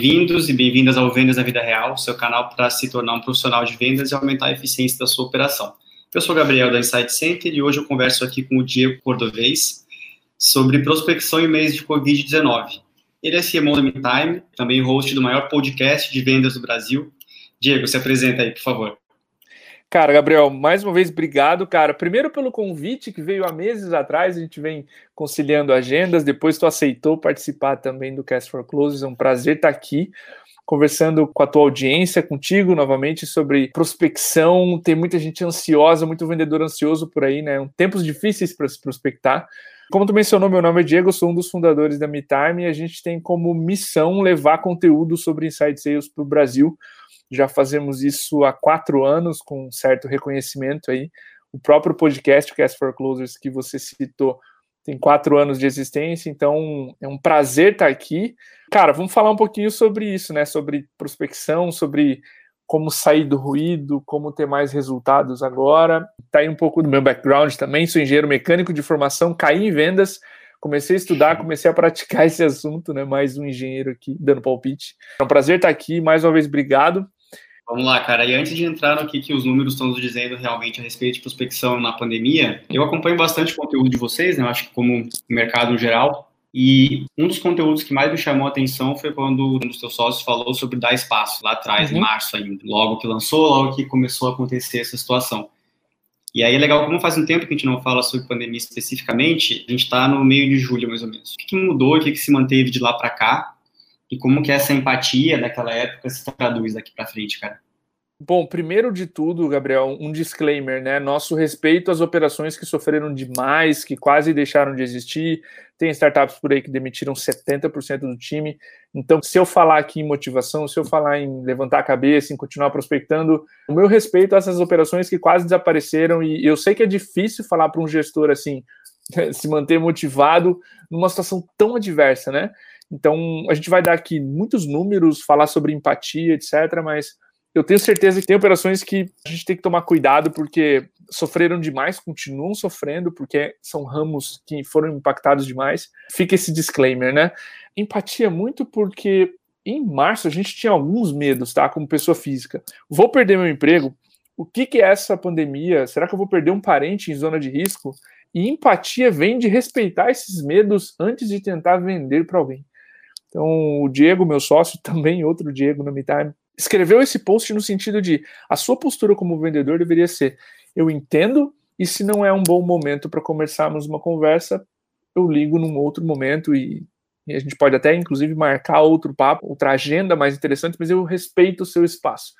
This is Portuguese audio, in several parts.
Bem-vindos e bem-vindas ao Vendas na Vida Real, seu canal para se tornar um profissional de vendas e aumentar a eficiência da sua operação. Eu sou Gabriel da Insight Center e hoje eu converso aqui com o Diego Cordovez sobre prospecção em mês de Covid-19. Ele é CMO da MeTime, também host do maior podcast de vendas do Brasil. Diego, se apresenta aí, por favor. Cara, Gabriel, mais uma vez, obrigado, cara. Primeiro pelo convite que veio há meses atrás, a gente vem conciliando agendas, depois tu aceitou participar também do Cast for Closes, é um prazer estar aqui conversando com a tua audiência, contigo novamente sobre prospecção. Tem muita gente ansiosa, muito vendedor ansioso por aí, né? Tempos difíceis para se prospectar. Como tu mencionou, meu nome é Diego, sou um dos fundadores da MeTime e a gente tem como missão levar conteúdo sobre Inside Sales para o Brasil já fazemos isso há quatro anos, com um certo reconhecimento aí. O próprio podcast, Cast for Closers, que você citou, tem quatro anos de existência, então é um prazer estar aqui. Cara, vamos falar um pouquinho sobre isso, né? Sobre prospecção, sobre como sair do ruído, como ter mais resultados agora. Tá aí um pouco do meu background também, sou engenheiro mecânico de formação, caí em vendas, comecei a estudar, comecei a praticar esse assunto, né? Mais um engenheiro aqui dando palpite. É um prazer estar aqui, mais uma vez, obrigado. Vamos lá, cara. E antes de entrar no que, que os números estão nos dizendo realmente a respeito de prospecção na pandemia, eu acompanho bastante conteúdo de vocês, né? Eu acho que como mercado em geral. E um dos conteúdos que mais me chamou a atenção foi quando um dos seus sócios falou sobre dar espaço, lá atrás, uhum. em março ainda. Logo que lançou, logo que começou a acontecer essa situação. E aí é legal, como faz um tempo que a gente não fala sobre pandemia especificamente, a gente está no meio de julho, mais ou menos. O que, que mudou, o que, que se manteve de lá para cá? E como que essa empatia daquela época se traduz daqui para frente, cara? Bom, primeiro de tudo, Gabriel, um disclaimer, né? Nosso respeito às operações que sofreram demais, que quase deixaram de existir. Tem startups por aí que demitiram 70% do time. Então, se eu falar aqui em motivação, se eu falar em levantar a cabeça, em continuar prospectando, o meu respeito a essas operações que quase desapareceram. E eu sei que é difícil falar para um gestor assim, se manter motivado numa situação tão adversa, né? Então, a gente vai dar aqui muitos números, falar sobre empatia, etc., mas eu tenho certeza que tem operações que a gente tem que tomar cuidado porque sofreram demais, continuam sofrendo, porque são ramos que foram impactados demais. Fica esse disclaimer, né? Empatia muito porque em março a gente tinha alguns medos, tá? Como pessoa física. Vou perder meu emprego? O que, que é essa pandemia? Será que eu vou perder um parente em zona de risco? E empatia vem de respeitar esses medos antes de tentar vender para alguém. Então, o Diego, meu sócio, também outro Diego no MeTime, escreveu esse post no sentido de a sua postura como vendedor deveria ser: eu entendo, e se não é um bom momento para começarmos uma conversa, eu ligo num outro momento e, e, a gente pode até, inclusive, marcar outro papo, outra agenda mais interessante, mas eu respeito o seu espaço.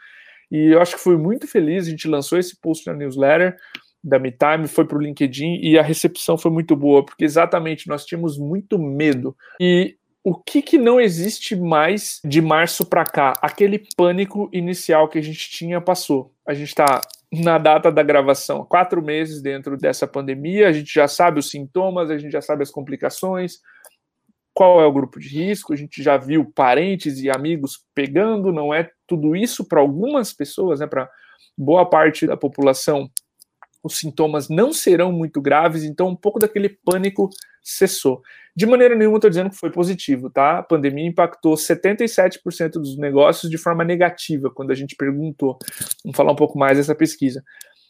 E eu acho que fui muito feliz, a gente lançou esse post na newsletter da MeTime, foi para o LinkedIn e a recepção foi muito boa, porque exatamente nós tínhamos muito medo. E o que, que não existe mais de março para cá? Aquele pânico inicial que a gente tinha passou. A gente está na data da gravação, quatro meses dentro dessa pandemia, a gente já sabe os sintomas, a gente já sabe as complicações, qual é o grupo de risco, a gente já viu parentes e amigos pegando, não é tudo isso para algumas pessoas, né, para boa parte da população, os sintomas não serão muito graves, então um pouco daquele pânico cessou. De maneira nenhuma estou dizendo que foi positivo, tá? A pandemia impactou 77% dos negócios de forma negativa, quando a gente perguntou. Vamos falar um pouco mais dessa pesquisa.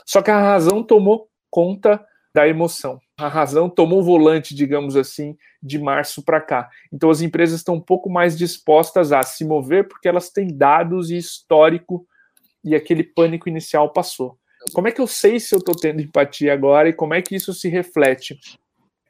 Só que a razão tomou conta da emoção. A razão tomou o volante, digamos assim, de março para cá. Então as empresas estão um pouco mais dispostas a se mover porque elas têm dados e histórico e aquele pânico inicial passou. Como é que eu sei se eu estou tendo empatia agora e como é que isso se reflete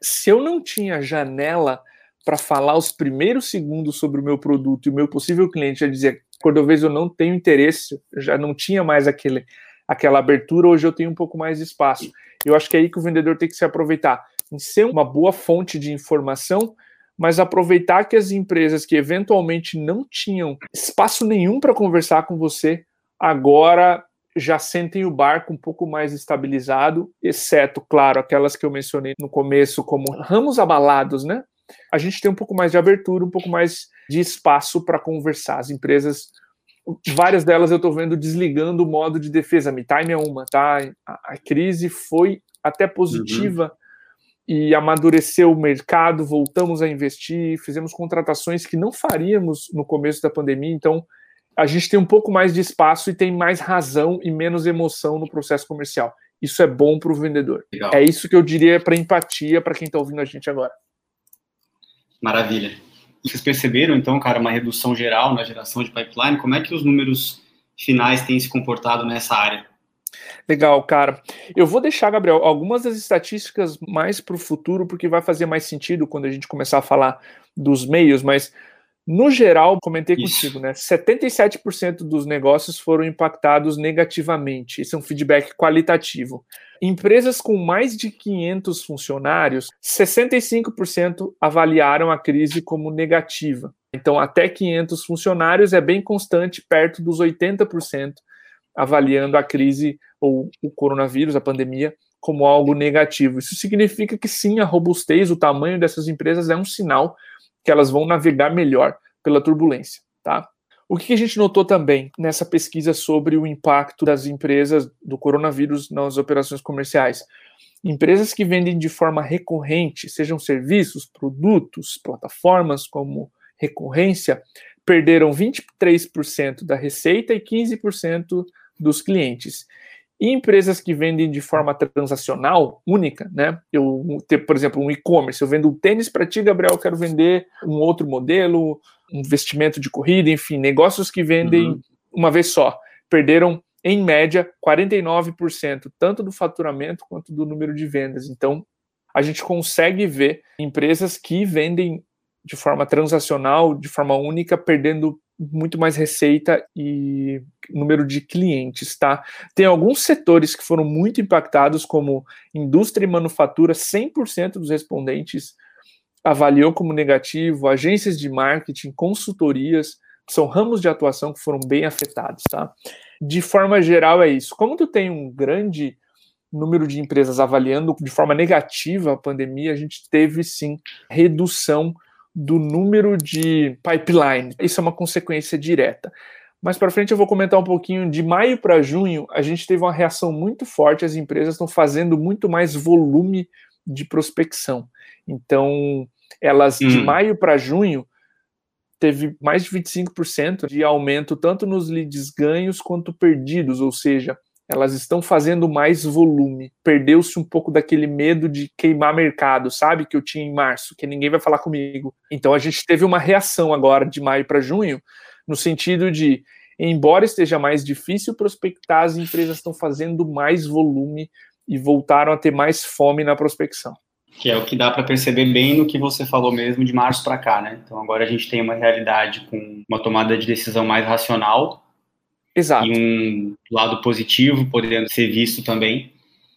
se eu não tinha janela para falar os primeiros segundos sobre o meu produto e o meu possível cliente já dizia, Cordovez, eu não tenho interesse, já não tinha mais aquele, aquela abertura, hoje eu tenho um pouco mais de espaço. Eu acho que é aí que o vendedor tem que se aproveitar, em ser uma boa fonte de informação, mas aproveitar que as empresas que eventualmente não tinham espaço nenhum para conversar com você, agora já sentem o barco um pouco mais estabilizado, exceto, claro, aquelas que eu mencionei no começo, como ramos abalados, né? A gente tem um pouco mais de abertura, um pouco mais de espaço para conversar. As empresas, várias delas eu estou vendo desligando o modo de defesa. Me time é uma, tá? A, a crise foi até positiva uhum. e amadureceu o mercado, voltamos a investir, fizemos contratações que não faríamos no começo da pandemia, então a gente tem um pouco mais de espaço e tem mais razão e menos emoção no processo comercial. Isso é bom para o vendedor. Legal. É isso que eu diria para empatia para quem está ouvindo a gente agora. Maravilha. Vocês perceberam, então, cara, uma redução geral na geração de pipeline? Como é que os números finais têm se comportado nessa área? Legal, cara. Eu vou deixar, Gabriel, algumas das estatísticas mais para o futuro, porque vai fazer mais sentido quando a gente começar a falar dos meios, mas no geral, comentei Isso. contigo, né? 77% dos negócios foram impactados negativamente. Esse é um feedback qualitativo. Empresas com mais de 500 funcionários, 65% avaliaram a crise como negativa. Então, até 500 funcionários é bem constante, perto dos 80% avaliando a crise ou o coronavírus, a pandemia, como algo negativo. Isso significa que sim, a robustez, o tamanho dessas empresas é um sinal que elas vão navegar melhor pela turbulência, tá? O que a gente notou também nessa pesquisa sobre o impacto das empresas do coronavírus nas operações comerciais? Empresas que vendem de forma recorrente, sejam serviços, produtos, plataformas como recorrência, perderam 23% da receita e 15% dos clientes. E empresas que vendem de forma transacional, única, né? Eu ter, por exemplo, um e-commerce, eu vendo um tênis para ti, Gabriel, eu quero vender um outro modelo, um vestimento de corrida, enfim, negócios que vendem uhum. uma vez só. Perderam, em média, 49%, tanto do faturamento quanto do número de vendas. Então, a gente consegue ver empresas que vendem de forma transacional, de forma única, perdendo muito mais receita e número de clientes, tá? Tem alguns setores que foram muito impactados, como indústria e manufatura, 100% dos respondentes avaliou como negativo, agências de marketing, consultorias, são ramos de atuação que foram bem afetados, tá? De forma geral é isso. Como tu tem um grande número de empresas avaliando de forma negativa a pandemia, a gente teve sim redução do número de pipeline. Isso é uma consequência direta. Mais para frente eu vou comentar um pouquinho de maio para junho, a gente teve uma reação muito forte, as empresas estão fazendo muito mais volume de prospecção. Então, elas hum. de maio para junho teve mais de 25% de aumento tanto nos leads ganhos quanto perdidos, ou seja, elas estão fazendo mais volume. Perdeu-se um pouco daquele medo de queimar mercado, sabe? Que eu tinha em março, que ninguém vai falar comigo. Então a gente teve uma reação agora de maio para junho, no sentido de, embora esteja mais difícil prospectar, as empresas estão fazendo mais volume e voltaram a ter mais fome na prospecção. Que é o que dá para perceber bem no que você falou mesmo de março para cá, né? Então agora a gente tem uma realidade com uma tomada de decisão mais racional Exato. E um lado positivo podendo ser visto também.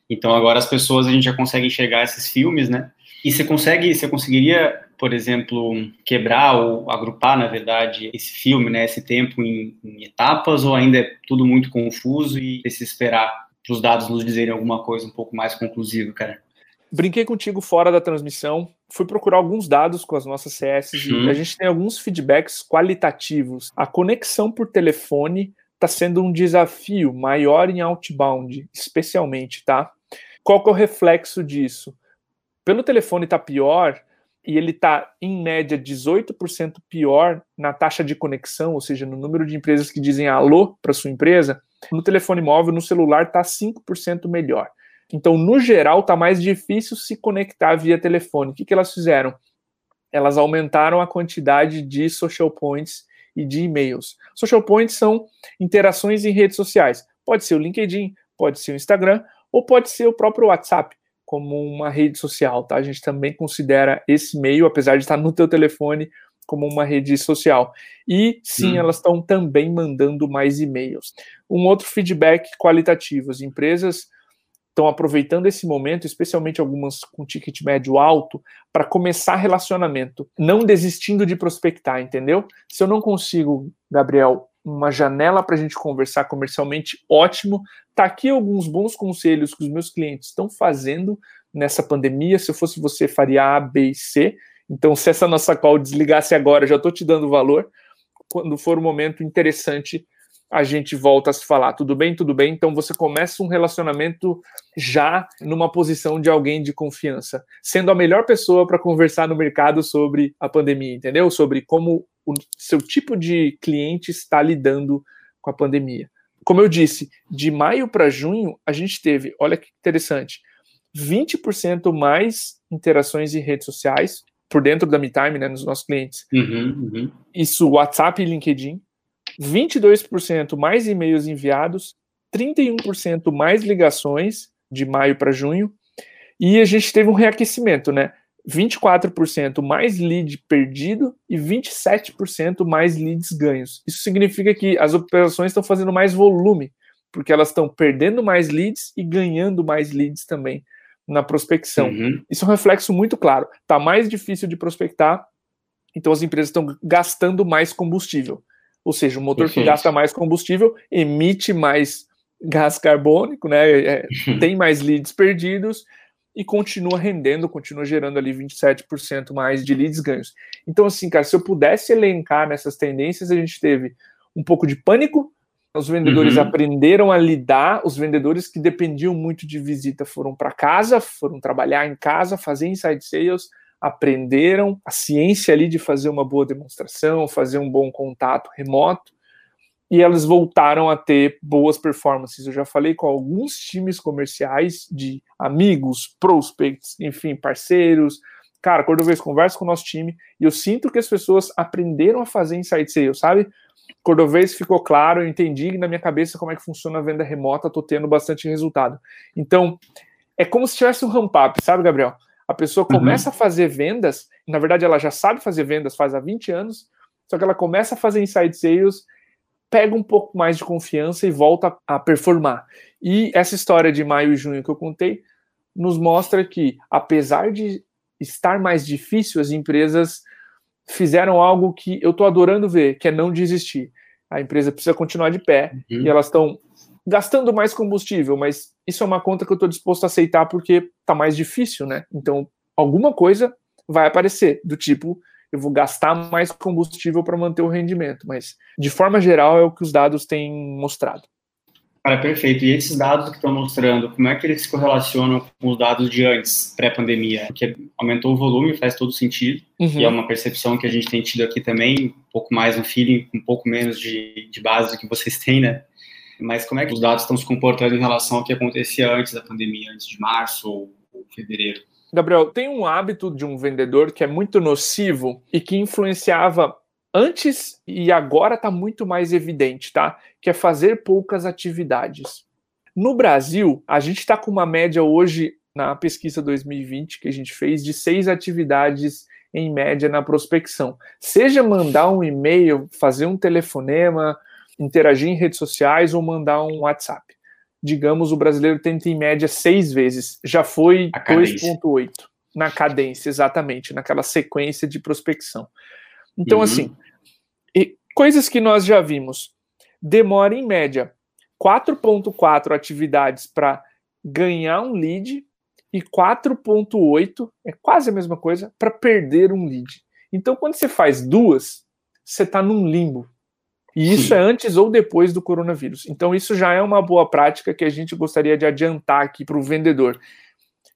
Então agora as pessoas a gente já consegue enxergar esses filmes, né? E você consegue, você conseguiria, por exemplo, quebrar ou agrupar, na verdade, esse filme, né, esse tempo em, em etapas ou ainda é tudo muito confuso e se esperar para os dados nos dizerem alguma coisa um pouco mais conclusiva, cara? Brinquei contigo fora da transmissão, fui procurar alguns dados com as nossas CS uhum. e a gente tem alguns feedbacks qualitativos. A conexão por telefone está sendo um desafio maior em outbound, especialmente, tá? Qual que é o reflexo disso? Pelo telefone tá pior e ele tá em média 18% pior na taxa de conexão, ou seja, no número de empresas que dizem alô para sua empresa, no telefone móvel, no celular tá 5% melhor. Então, no geral, tá mais difícil se conectar via telefone. O que, que elas fizeram? Elas aumentaram a quantidade de social points e de e-mails. Social points são interações em redes sociais. Pode ser o LinkedIn, pode ser o Instagram ou pode ser o próprio WhatsApp como uma rede social, tá? A gente também considera esse meio, apesar de estar no teu telefone, como uma rede social. E sim, hum. elas estão também mandando mais e-mails. Um outro feedback qualitativo, as empresas estão aproveitando esse momento, especialmente algumas com ticket médio alto, para começar relacionamento, não desistindo de prospectar, entendeu? Se eu não consigo, Gabriel, uma janela para a gente conversar comercialmente, ótimo. Tá aqui alguns bons conselhos que os meus clientes estão fazendo nessa pandemia. Se eu fosse você, faria A, B e C. Então, se essa nossa call desligasse agora, já estou te dando valor. Quando for o um momento interessante, a gente volta a se falar, tudo bem, tudo bem. Então você começa um relacionamento já numa posição de alguém de confiança, sendo a melhor pessoa para conversar no mercado sobre a pandemia, entendeu? Sobre como o seu tipo de cliente está lidando com a pandemia. Como eu disse, de maio para junho, a gente teve, olha que interessante, 20% mais interações em redes sociais por dentro da MeTime, né, nos nossos clientes. Uhum, uhum. Isso, WhatsApp e LinkedIn. 22% mais e-mails enviados, 31% mais ligações de maio para junho, e a gente teve um reaquecimento, né? 24% mais lead perdido e 27% mais leads ganhos. Isso significa que as operações estão fazendo mais volume, porque elas estão perdendo mais leads e ganhando mais leads também na prospecção. Uhum. Isso é um reflexo muito claro. Está mais difícil de prospectar, então as empresas estão gastando mais combustível. Ou seja, o motor Perfeito. que gasta mais combustível emite mais gás carbônico, né? É, tem mais leads perdidos e continua rendendo, continua gerando ali 27% mais de leads ganhos. Então, assim, cara, se eu pudesse elencar nessas tendências, a gente teve um pouco de pânico, os vendedores uhum. aprenderam a lidar, os vendedores que dependiam muito de visita foram para casa, foram trabalhar em casa, fazer inside sales, aprenderam a ciência ali de fazer uma boa demonstração, fazer um bom contato remoto, e elas voltaram a ter boas performances. Eu já falei com alguns times comerciais de amigos, prospects, enfim, parceiros. Cara, vejo converso com o nosso time, e eu sinto que as pessoas aprenderam a fazer inside sales, sabe? Cordovez ficou claro, eu entendi na minha cabeça como é que funciona a venda remota, tô tendo bastante resultado. Então, é como se tivesse um ramp up, sabe, Gabriel? A pessoa uhum. começa uhum. a fazer vendas, na verdade ela já sabe fazer vendas faz há 20 anos, só que ela começa a fazer inside sales, pega um pouco mais de confiança e volta a performar. E essa história de maio e junho que eu contei nos mostra que, apesar de estar mais difícil, as empresas fizeram algo que eu estou adorando ver, que é não desistir. A empresa precisa continuar de pé uhum. e elas estão gastando mais combustível, mas isso é uma conta que eu estou disposto a aceitar porque está mais difícil, né? Então, alguma coisa vai aparecer, do tipo, eu vou gastar mais combustível para manter o rendimento, mas de forma geral é o que os dados têm mostrado. Cara, perfeito. E esses dados que estão mostrando, como é que eles se correlacionam com os dados de antes, pré-pandemia? Porque aumentou o volume, faz todo sentido, uhum. e é uma percepção que a gente tem tido aqui também, um pouco mais um feeling, um pouco menos de, de base do que vocês têm, né? Mas como é que os dados estão se comportando em relação ao que acontecia antes da pandemia, antes de março ou, fevereiro? Gabriel, tem um hábito de um vendedor que é muito nocivo e que influenciava antes e agora está muito mais evidente, tá? Que é fazer poucas atividades. No Brasil, a gente está com uma média hoje na pesquisa 2020 que a gente fez de seis atividades em média na prospecção. Seja mandar um e-mail, fazer um telefonema, interagir em redes sociais ou mandar um WhatsApp. Digamos, o brasileiro tenta em média seis vezes, já foi 2,8 na cadência, exatamente, naquela sequência de prospecção. Então, uhum. assim, coisas que nós já vimos. Demora em média 4,4 atividades para ganhar um lead e 4,8 é quase a mesma coisa para perder um lead. Então, quando você faz duas, você está num limbo. E isso Sim. é antes ou depois do coronavírus. Então, isso já é uma boa prática que a gente gostaria de adiantar aqui para o vendedor.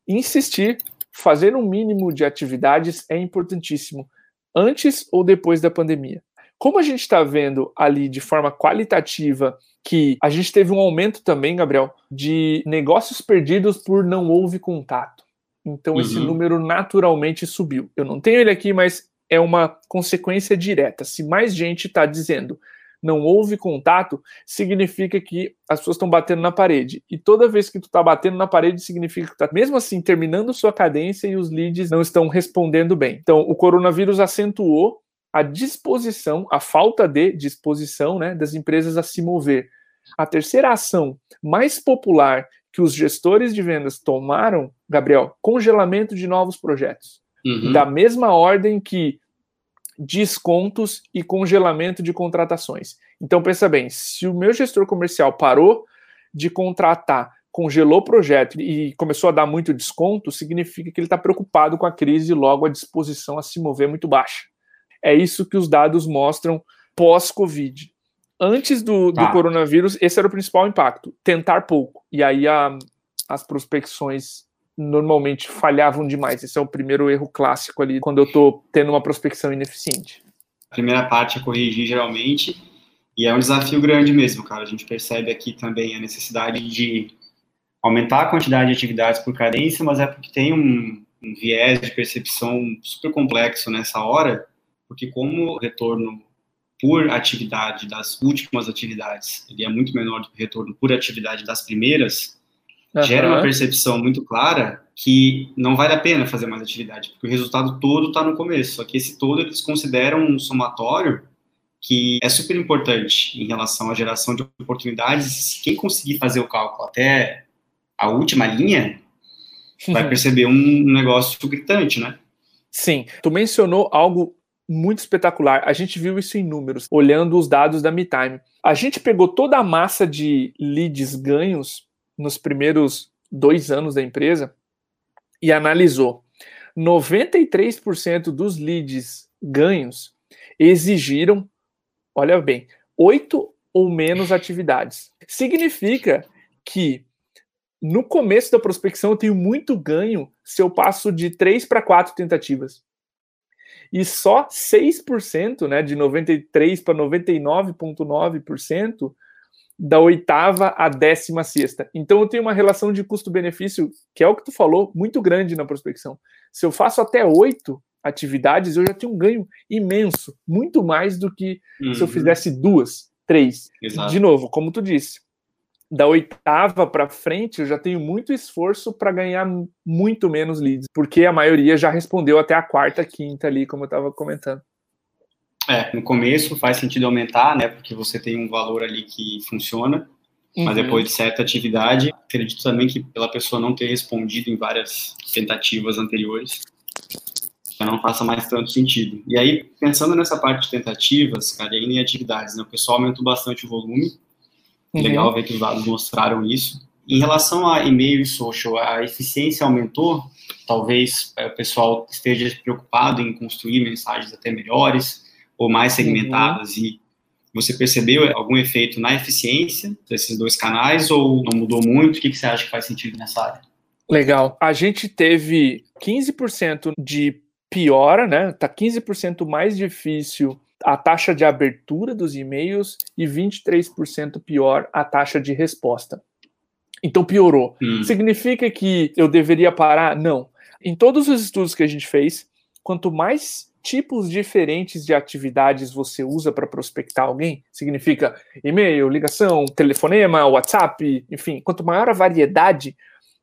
Insistir, fazer um mínimo de atividades é importantíssimo, antes ou depois da pandemia. Como a gente está vendo ali de forma qualitativa que a gente teve um aumento também, Gabriel, de negócios perdidos por não houve contato. Então, uhum. esse número naturalmente subiu. Eu não tenho ele aqui, mas é uma consequência direta. Se mais gente está dizendo não houve contato, significa que as pessoas estão batendo na parede. E toda vez que tu está batendo na parede, significa que está, mesmo assim, terminando sua cadência e os leads não estão respondendo bem. Então, o coronavírus acentuou a disposição, a falta de disposição né, das empresas a se mover. A terceira ação mais popular que os gestores de vendas tomaram, Gabriel, congelamento de novos projetos. Uhum. Da mesma ordem que descontos e congelamento de contratações. Então, pensa bem, se o meu gestor comercial parou de contratar, congelou o projeto e começou a dar muito desconto, significa que ele está preocupado com a crise e logo a disposição a se mover é muito baixa. É isso que os dados mostram pós-Covid. Antes do, tá. do coronavírus, esse era o principal impacto: tentar pouco. E aí a, as prospecções normalmente falhavam demais. Esse é o primeiro erro clássico ali, quando eu estou tendo uma prospecção ineficiente. A primeira parte é corrigir geralmente, e é um desafio grande mesmo, cara. A gente percebe aqui também a necessidade de aumentar a quantidade de atividades por cadência, mas é porque tem um, um viés de percepção super complexo nessa hora, porque como o retorno por atividade das últimas atividades, ele é muito menor do que o retorno por atividade das primeiras, uhum. gera uma percepção muito clara que não vale a pena fazer mais atividade, porque o resultado todo está no começo, só que esse todo eles consideram um somatório que é super importante em relação à geração de oportunidades. Quem conseguir fazer o cálculo até a última linha, vai perceber um negócio gritante, né? Sim. Tu mencionou algo muito espetacular. A gente viu isso em números, olhando os dados da MeTime. A gente pegou toda a massa de leads ganhos nos primeiros dois anos da empresa e analisou. 93% dos leads ganhos exigiram olha bem, oito ou menos atividades. Significa que no começo da prospecção eu tenho muito ganho se eu passo de três para quatro tentativas. E só 6%, né, de 93 para 99,9% da oitava à décima sexta. Então eu tenho uma relação de custo-benefício, que é o que tu falou, muito grande na prospecção. Se eu faço até oito, atividades, eu já tenho um ganho imenso, muito mais do que uhum. se eu uhum. fizesse duas, três. Exato. De novo, como tu disse, da oitava para frente, eu já tenho muito esforço para ganhar muito menos leads, porque a maioria já respondeu até a quarta, quinta ali, como eu estava comentando. É, no começo faz sentido aumentar, né? Porque você tem um valor ali que funciona, uhum. mas depois de certa atividade, acredito também que pela pessoa não ter respondido em várias tentativas anteriores, já não faça mais tanto sentido. E aí, pensando nessa parte de tentativas, cara, e ainda em atividades, né, o pessoal aumentou bastante o volume, uhum. legal ver que os dados mostraram isso. Em relação a e-mail e social, a eficiência aumentou, talvez é, o pessoal esteja preocupado em construir mensagens até melhores ou mais segmentadas uhum. e você percebeu algum efeito na eficiência desses dois canais ou não mudou muito? O que, que você acha que faz sentido nessa área? Legal. A gente teve 15% de piora, né? Tá 15% mais difícil a taxa de abertura dos e-mails e 23% pior a taxa de resposta. Então piorou. Hum. Significa que eu deveria parar? Não. Em todos os estudos que a gente fez, quanto mais tipos diferentes de atividades você usa para prospectar alguém, significa e-mail, ligação, telefonema, WhatsApp, enfim, quanto maior a variedade,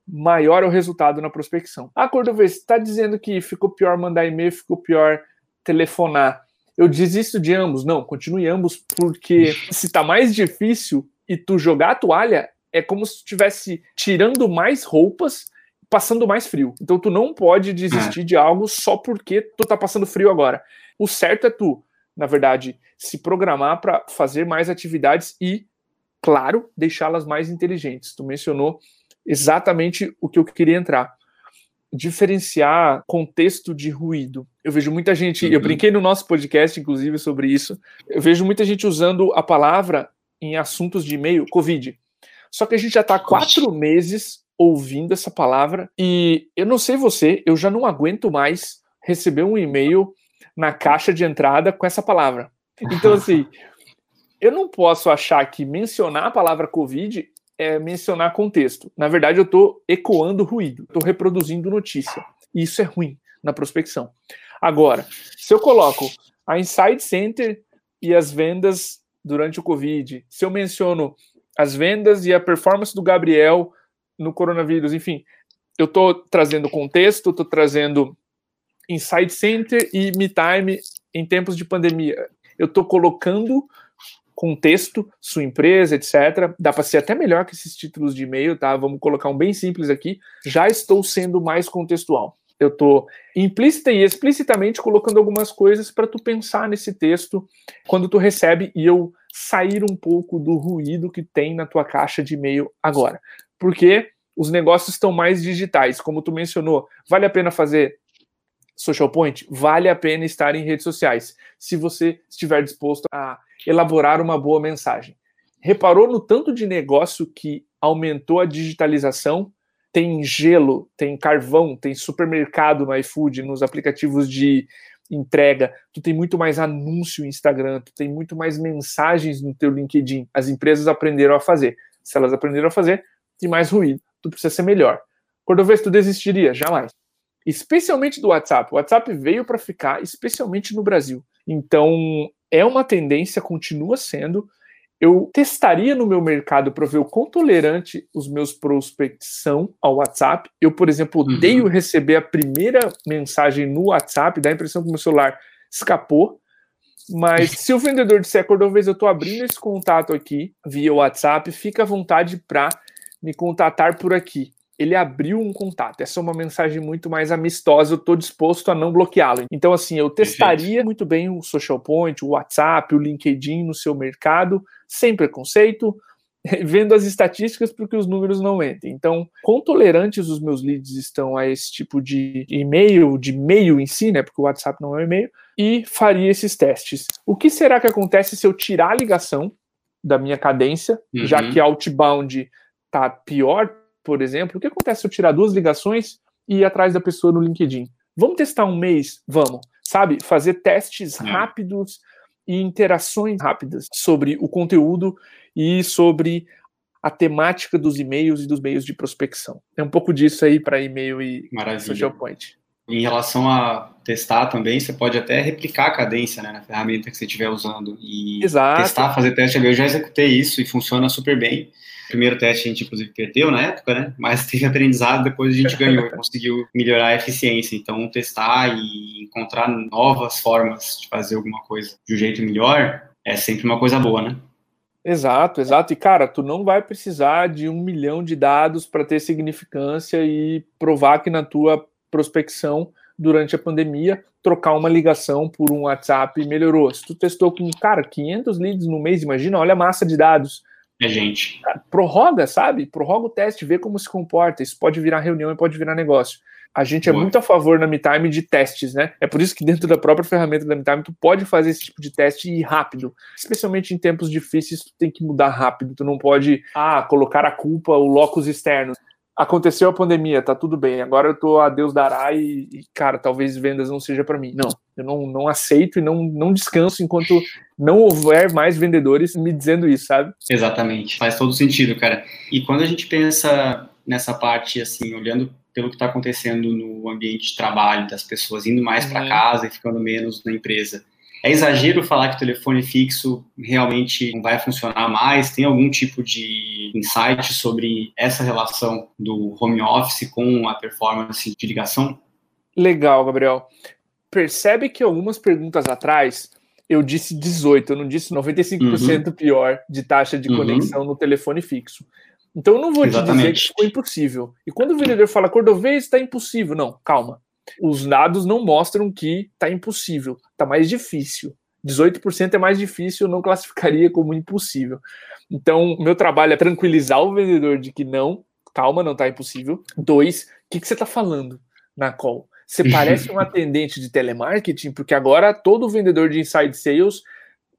maior é o resultado na prospecção. Ah, Cordovez, está dizendo que ficou pior mandar e-mail, ficou pior telefonar. Eu desisto de ambos. Não, continue ambos, porque se está mais difícil e tu jogar a toalha, é como se tu estivesse tirando mais roupas, passando mais frio. Então tu não pode desistir é. de algo só porque tu tá passando frio agora. O certo é tu, na verdade, se programar para fazer mais atividades e, claro, deixá-las mais inteligentes. Tu mencionou exatamente o que eu queria entrar. Diferenciar contexto de ruído. Eu vejo muita gente, uhum. eu brinquei no nosso podcast, inclusive, sobre isso. Eu vejo muita gente usando a palavra em assuntos de e-mail, Covid. Só que a gente já está quatro meses ouvindo essa palavra e eu não sei você, eu já não aguento mais receber um e-mail na caixa de entrada com essa palavra. Então, assim, eu não posso achar que mencionar a palavra Covid é, mencionar contexto. Na verdade, eu estou ecoando ruído, estou reproduzindo notícia. E isso é ruim na prospecção. Agora, se eu coloco a Inside Center e as vendas durante o Covid, se eu menciono as vendas e a performance do Gabriel no coronavírus, enfim, eu estou trazendo contexto, estou trazendo Inside Center e Me Time em tempos de pandemia. Eu estou colocando contexto, sua empresa, etc. Dá para ser até melhor que esses títulos de e-mail, tá? Vamos colocar um bem simples aqui. Já estou sendo mais contextual. Eu estou implícita e explicitamente colocando algumas coisas para tu pensar nesse texto quando tu recebe e eu sair um pouco do ruído que tem na tua caixa de e-mail agora. Porque os negócios estão mais digitais, como tu mencionou. Vale a pena fazer Social Point, vale a pena estar em redes sociais, se você estiver disposto a elaborar uma boa mensagem. Reparou no tanto de negócio que aumentou a digitalização? Tem gelo, tem carvão, tem supermercado no iFood, nos aplicativos de entrega, tu tem muito mais anúncio no Instagram, tu tem muito mais mensagens no teu LinkedIn. As empresas aprenderam a fazer. Se elas aprenderam a fazer, tem mais ruído. Tu precisa ser melhor. Cordovez, tu desistiria? Jamais. Especialmente do WhatsApp. O WhatsApp veio para ficar, especialmente no Brasil. Então, é uma tendência, continua sendo. Eu testaria no meu mercado para ver o quão tolerante os meus prospects são ao WhatsApp. Eu, por exemplo, uhum. odeio uhum. receber a primeira mensagem no WhatsApp, dá a impressão que o meu celular escapou. Mas se o vendedor disser, Cordovez, eu estou abrindo esse contato aqui via WhatsApp, fica à vontade para me contatar por aqui ele abriu um contato. Essa é uma mensagem muito mais amistosa, eu estou disposto a não bloqueá-lo. Então, assim, eu testaria muito bem o Social Point, o WhatsApp, o LinkedIn no seu mercado, sem preconceito, vendo as estatísticas porque os números não mentem. Então, quão tolerantes os meus leads estão a esse tipo de e-mail, de e-mail em si, né? Porque o WhatsApp não é um e-mail, e faria esses testes. O que será que acontece se eu tirar a ligação da minha cadência, uhum. já que outbound tá pior por exemplo, o que acontece se eu tirar duas ligações e ir atrás da pessoa no LinkedIn? Vamos testar um mês? Vamos. Sabe? Fazer testes é. rápidos e interações rápidas sobre o conteúdo e sobre a temática dos e-mails e dos meios de prospecção. É um pouco disso aí para e-mail e Maravilha. social point. Em relação a testar também, você pode até replicar a cadência né, na ferramenta que você estiver usando e Exato. testar, fazer teste. Eu já executei isso e funciona super bem. O primeiro teste a gente, inclusive, perdeu na época, né? Mas teve aprendizado, depois a gente ganhou, conseguiu melhorar a eficiência. Então, testar e encontrar novas formas de fazer alguma coisa de um jeito melhor é sempre uma coisa boa, né? Exato, exato. E, cara, tu não vai precisar de um milhão de dados para ter significância e provar que na tua prospecção durante a pandemia, trocar uma ligação por um WhatsApp melhorou. Se tu testou com, cara, 500 leads no mês, imagina, olha a massa de dados. É gente. Prorroga, sabe? Prorroga o teste, vê como se comporta. Isso pode virar reunião e pode virar negócio. A gente é Boa. é muito a favor na MeTime de testes, né? É por isso que dentro da própria ferramenta da MeTime tu pode fazer esse tipo de teste e ir rápido. Especialmente em tempos difíceis, tu tem que mudar rápido. Tu não pode, ah, colocar a culpa, o locus externo aconteceu a pandemia, tá tudo bem, agora eu tô a Deus dará e, e cara, talvez vendas não seja para mim. Não, eu não, não aceito e não, não descanso enquanto não houver mais vendedores me dizendo isso, sabe? Exatamente, faz todo sentido, cara. E quando a gente pensa nessa parte, assim, olhando pelo que está acontecendo no ambiente de trabalho, das pessoas indo mais uhum. para casa e ficando menos na empresa, é exagero falar que o telefone fixo realmente não vai funcionar mais? Tem algum tipo de insight sobre essa relação do home office com a performance de ligação? Legal, Gabriel. Percebe que algumas perguntas atrás eu disse 18, eu não disse 95% uhum. pior de taxa de uhum. conexão no telefone fixo. Então eu não vou Exatamente. te dizer que ficou impossível. E quando o vendedor fala Cordovez está impossível, não, calma os dados não mostram que está impossível, está mais difícil. 18% é mais difícil, eu não classificaria como impossível. Então, meu trabalho é tranquilizar o vendedor de que não, calma, não está impossível. Dois, o que, que você está falando na call? Você parece um atendente de telemarketing, porque agora todo vendedor de inside sales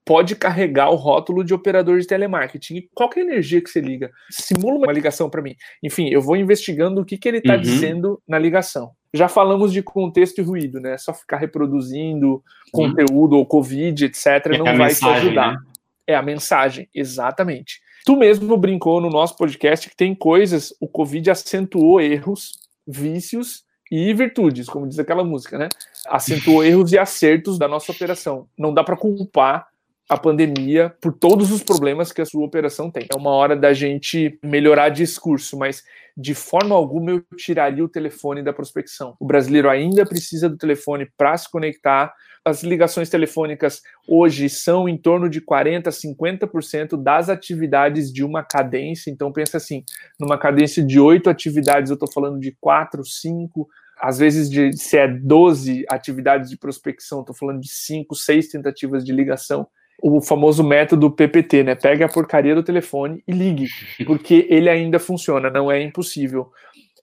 pode carregar o rótulo de operador de telemarketing. E qualquer energia que você liga, simula uma ligação para mim. Enfim, eu vou investigando o que, que ele está uhum. dizendo na ligação. Já falamos de contexto e ruído, né? Só ficar reproduzindo uhum. conteúdo ou Covid, etc., é não vai te ajudar. Né? É a mensagem, exatamente. Tu mesmo brincou no nosso podcast que tem coisas, o Covid acentuou erros, vícios e virtudes, como diz aquela música, né? Acentuou erros e acertos da nossa operação. Não dá para culpar a pandemia por todos os problemas que a sua operação tem. É uma hora da gente melhorar discurso, mas de forma alguma eu tiraria o telefone da prospecção. O brasileiro ainda precisa do telefone para se conectar. As ligações telefônicas hoje são em torno de 40, 50% das atividades de uma cadência. Então pensa assim, numa cadência de oito atividades, eu estou falando de quatro, cinco, às vezes de se é 12 atividades de prospecção, estou falando de cinco, seis tentativas de ligação o famoso método PPT, né? Pegue a porcaria do telefone e ligue, porque ele ainda funciona, não é impossível.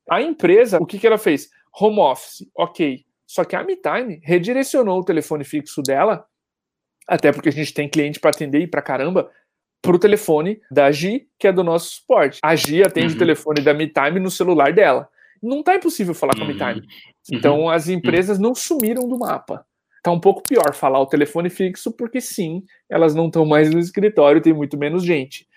A empresa, o que, que ela fez? Home office, ok. Só que a MeTime redirecionou o telefone fixo dela, até porque a gente tem cliente para atender e para caramba, para o telefone da Gi, que é do nosso suporte. A Gi atende uhum. o telefone da MeTime no celular dela. Não está impossível falar com a MeTime. Uhum. Então uhum. as empresas não sumiram do mapa. Tá um pouco pior falar o telefone fixo, porque sim, elas não estão mais no escritório, tem muito menos gente.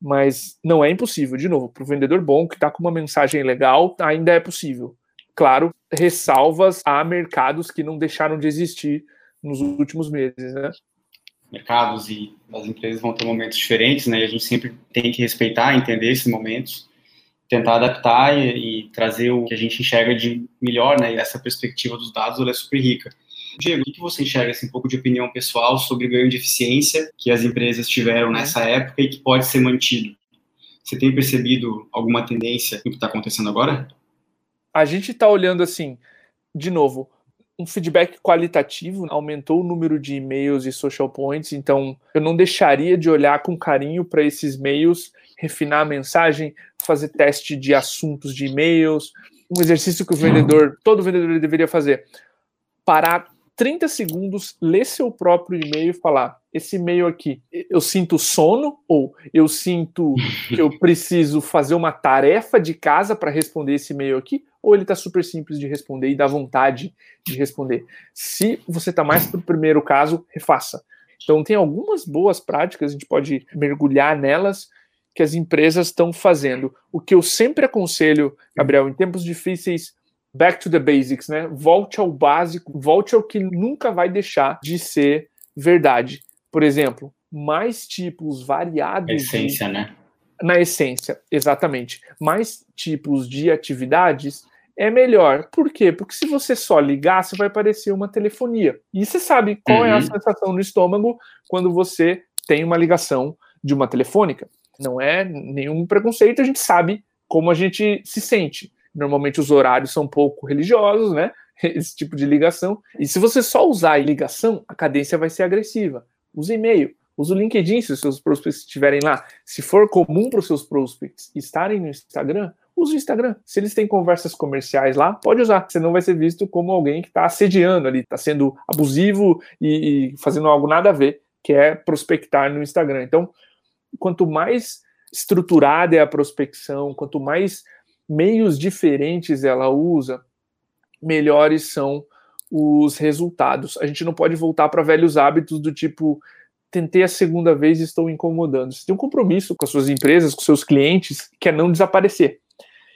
Mas não é impossível. De novo, para o vendedor bom que está com uma mensagem legal, ainda é possível. Claro, ressalvas a mercados que não deixaram de existir nos últimos meses, né? mercados e as empresas vão ter momentos diferentes, né? E a gente sempre tem que respeitar, entender esses momentos, tentar adaptar e, e trazer o que a gente enxerga de melhor, né? E essa perspectiva dos dados é super rica. Diego, o que você enxerga assim, um pouco de opinião pessoal sobre o ganho de eficiência que as empresas tiveram nessa época e que pode ser mantido? Você tem percebido alguma tendência no que está acontecendo agora? A gente está olhando assim, de novo, um feedback qualitativo, aumentou o número de e-mails e social points, então eu não deixaria de olhar com carinho para esses e-mails, refinar a mensagem, fazer teste de assuntos de e-mails, um exercício que o vendedor, todo vendedor deveria fazer, parar 30 segundos, ler seu próprio e-mail e falar: esse e-mail aqui, eu sinto sono ou eu sinto que eu preciso fazer uma tarefa de casa para responder esse e-mail aqui, ou ele está super simples de responder e dá vontade de responder. Se você está mais para o primeiro caso, refaça. Então, tem algumas boas práticas, a gente pode mergulhar nelas, que as empresas estão fazendo. O que eu sempre aconselho, Gabriel, em tempos difíceis, back to the basics, né? Volte ao básico, volte ao que nunca vai deixar de ser verdade. Por exemplo, mais tipos variados. Essência, de... né? Na essência, exatamente. Mais tipos de atividades é melhor. Por quê? Porque se você só ligar, você vai parecer uma telefonia. E você sabe qual uhum. é a uhum. sensação no estômago quando você tem uma ligação de uma telefônica. Não é nenhum preconceito, a gente sabe como a gente se sente. Normalmente os horários são pouco religiosos, né? Esse tipo de ligação. E se você só usar ligação, a cadência vai ser agressiva. Use e-mail, use o LinkedIn se os seus prospects estiverem lá. Se for comum para os seus prospects estarem no Instagram, use o Instagram. Se eles têm conversas comerciais lá, pode usar. Você não vai ser visto como alguém que está assediando ali, está sendo abusivo e, e fazendo algo nada a ver, que é prospectar no Instagram. Então, quanto mais estruturada é a prospecção, quanto mais meios diferentes ela usa, melhores são os resultados. A gente não pode voltar para velhos hábitos do tipo tentei a segunda vez e estou incomodando. Você tem um compromisso com as suas empresas, com seus clientes, que é não desaparecer.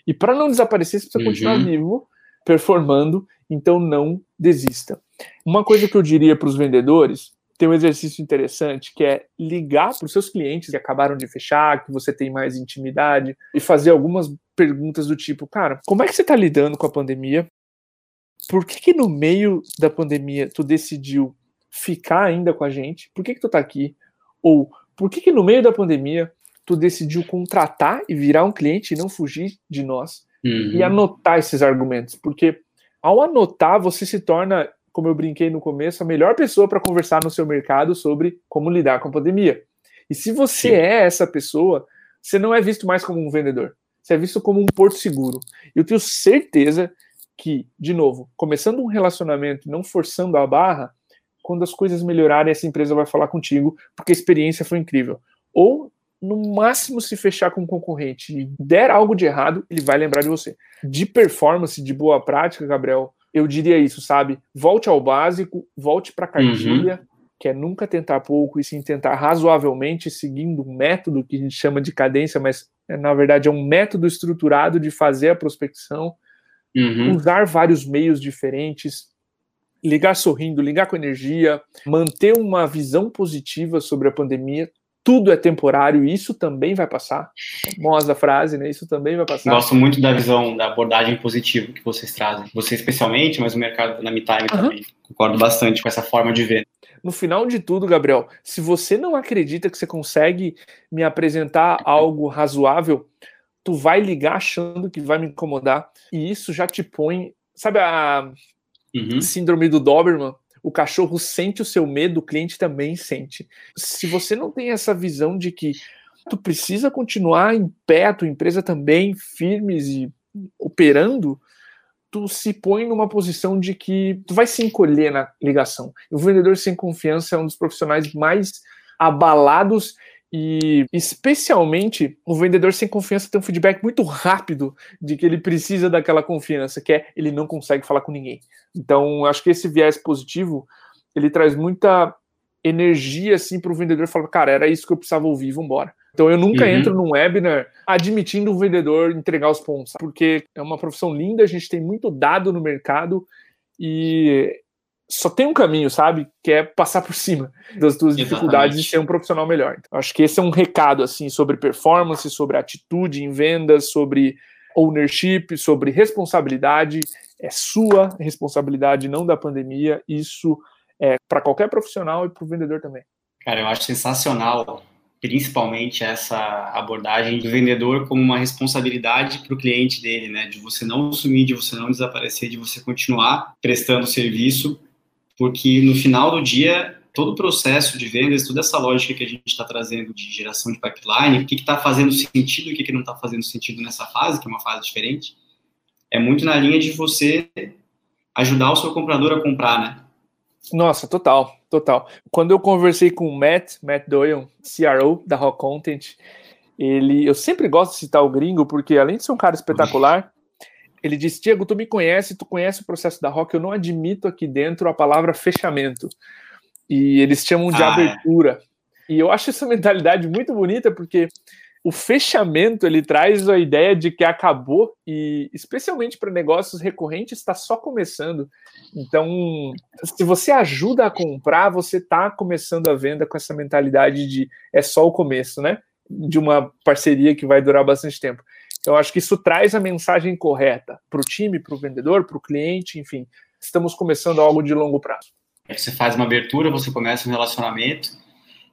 E para não desaparecer, você precisa uhum. continuar vivo, performando, então não desista. Uma coisa que eu diria para os vendedores tem um exercício interessante que é ligar para os seus clientes que acabaram de fechar, que você tem mais intimidade, e fazer algumas perguntas do tipo, cara, como é que você está lidando com a pandemia? Por que, que no meio da pandemia tu decidiu ficar ainda com a gente? Por que, que tu está aqui? Ou por que, que no meio da pandemia tu decidiu contratar e virar um cliente e não fugir de nós? Uhum. E anotar esses argumentos, porque ao anotar você se torna como eu brinquei no começo, a melhor pessoa para conversar no seu mercado sobre como lidar com a pandemia. E se você Sim. é essa pessoa, você não é visto mais como um vendedor, você é visto como um porto seguro. Eu tenho certeza que, de novo, começando um relacionamento, não forçando a barra, quando as coisas melhorarem, essa empresa vai falar contigo, porque a experiência foi incrível. Ou, no máximo, se fechar com um concorrente e der algo de errado, ele vai lembrar de você. De performance, de boa prática, Gabriel, eu diria isso, sabe? Volte ao básico, volte para a cartilha, uhum. que é nunca tentar pouco e sim tentar razoavelmente, seguindo um método que a gente chama de cadência, mas na verdade é um método estruturado de fazer a prospecção, uhum. usar vários meios diferentes, ligar sorrindo, ligar com energia, manter uma visão positiva sobre a pandemia, tudo é temporário e isso também vai passar. Famosa frase, né? Isso também vai passar. Gosto muito da visão, da abordagem positiva que vocês trazem. Você especialmente, mas o mercado da MeTime uhum. também. Concordo bastante com essa forma de ver. No final de tudo, Gabriel, se você não acredita que você consegue me apresentar algo razoável, tu vai ligar achando que vai me incomodar e isso já te põe, sabe a uhum. síndrome do Doberman? o cachorro sente o seu medo, o cliente também sente. Se você não tem essa visão de que tu precisa continuar em pé, a tua empresa também firmes e operando, tu se põe numa posição de que tu vai se encolher na ligação. O vendedor sem confiança é um dos profissionais mais abalados e especialmente o vendedor sem confiança tem um feedback muito rápido de que ele precisa daquela confiança, que é ele não consegue falar com ninguém. Então, acho que esse viés positivo, ele traz muita energia assim para o vendedor falar, cara, era isso que eu precisava ouvir, vamos embora. Então eu nunca uhum. entro num webinar admitindo o vendedor entregar os pontos, porque é uma profissão linda, a gente tem muito dado no mercado e só tem um caminho, sabe? Que é passar por cima das tuas Exatamente. dificuldades e ser um profissional melhor. Então, acho que esse é um recado assim sobre performance, sobre atitude em vendas, sobre ownership, sobre responsabilidade. É sua responsabilidade, não da pandemia. Isso é para qualquer profissional e para o vendedor também. Cara, eu acho sensacional principalmente essa abordagem do vendedor como uma responsabilidade para o cliente dele, né? De você não sumir, de você não desaparecer, de você continuar prestando serviço, porque no final do dia todo o processo de vendas, toda essa lógica que a gente está trazendo de geração de pipeline, o que está fazendo sentido e o que, que não está fazendo sentido nessa fase, que é uma fase diferente, é muito na linha de você ajudar o seu comprador a comprar, né? Nossa, total, total. Quando eu conversei com o Matt, Matt Doyle, CRO da Rock Content, ele, eu sempre gosto de citar o gringo, porque além de ser um cara espetacular, ele disse, Diego, tu me conhece, tu conhece o processo da Rock, eu não admito aqui dentro a palavra fechamento. E eles chamam de ah, é. abertura. É. E eu acho essa mentalidade muito bonita, porque o fechamento ele traz a ideia de que acabou e especialmente para negócios recorrentes está só começando. Então, se você ajuda a comprar, você está começando a venda com essa mentalidade de é só o começo, né? De uma parceria que vai durar bastante tempo. Eu acho que isso traz a mensagem correta para o time, para o vendedor, para o cliente, enfim. Estamos começando algo de longo prazo. Você faz uma abertura, você começa um relacionamento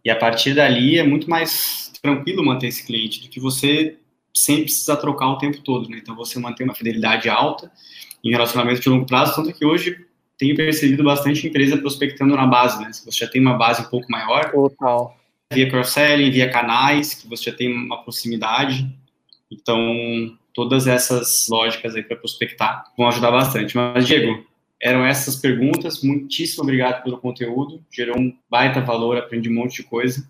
e a partir dali é muito mais tranquilo manter esse cliente do que você sempre precisar trocar o tempo todo, né? Então você mantém uma fidelidade alta em relacionamento de longo prazo, tanto que hoje tenho percebido bastante empresa prospectando na base, né? Se você já tem uma base um pouco maior, Total. via cross-selling, via canais, que você já tem uma proximidade, então todas essas lógicas aí para prospectar vão ajudar bastante. Mas Diego, eram essas perguntas. Muitíssimo obrigado pelo conteúdo. Gerou um baita valor, aprendi um monte de coisa.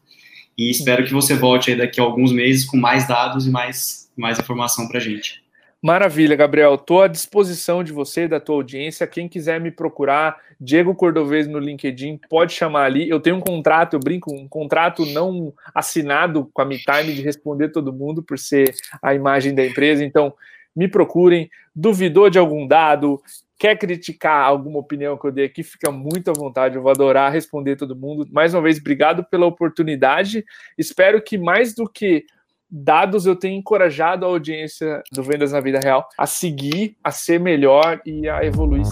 E espero que você volte aí daqui a alguns meses com mais dados e mais, mais informação para a gente. Maravilha, Gabriel. Estou à disposição de você e da tua audiência. Quem quiser me procurar, Diego Cordovez no LinkedIn, pode chamar ali. Eu tenho um contrato, eu brinco, um contrato não assinado com a MeTime de responder todo mundo por ser a imagem da empresa. Então, me procurem. Duvidou de algum dado, Quer criticar alguma opinião que eu dei aqui, fica muito à vontade. Eu vou adorar responder todo mundo. Mais uma vez, obrigado pela oportunidade. Espero que mais do que dados eu tenha encorajado a audiência do Vendas na Vida Real a seguir, a ser melhor e a evoluir.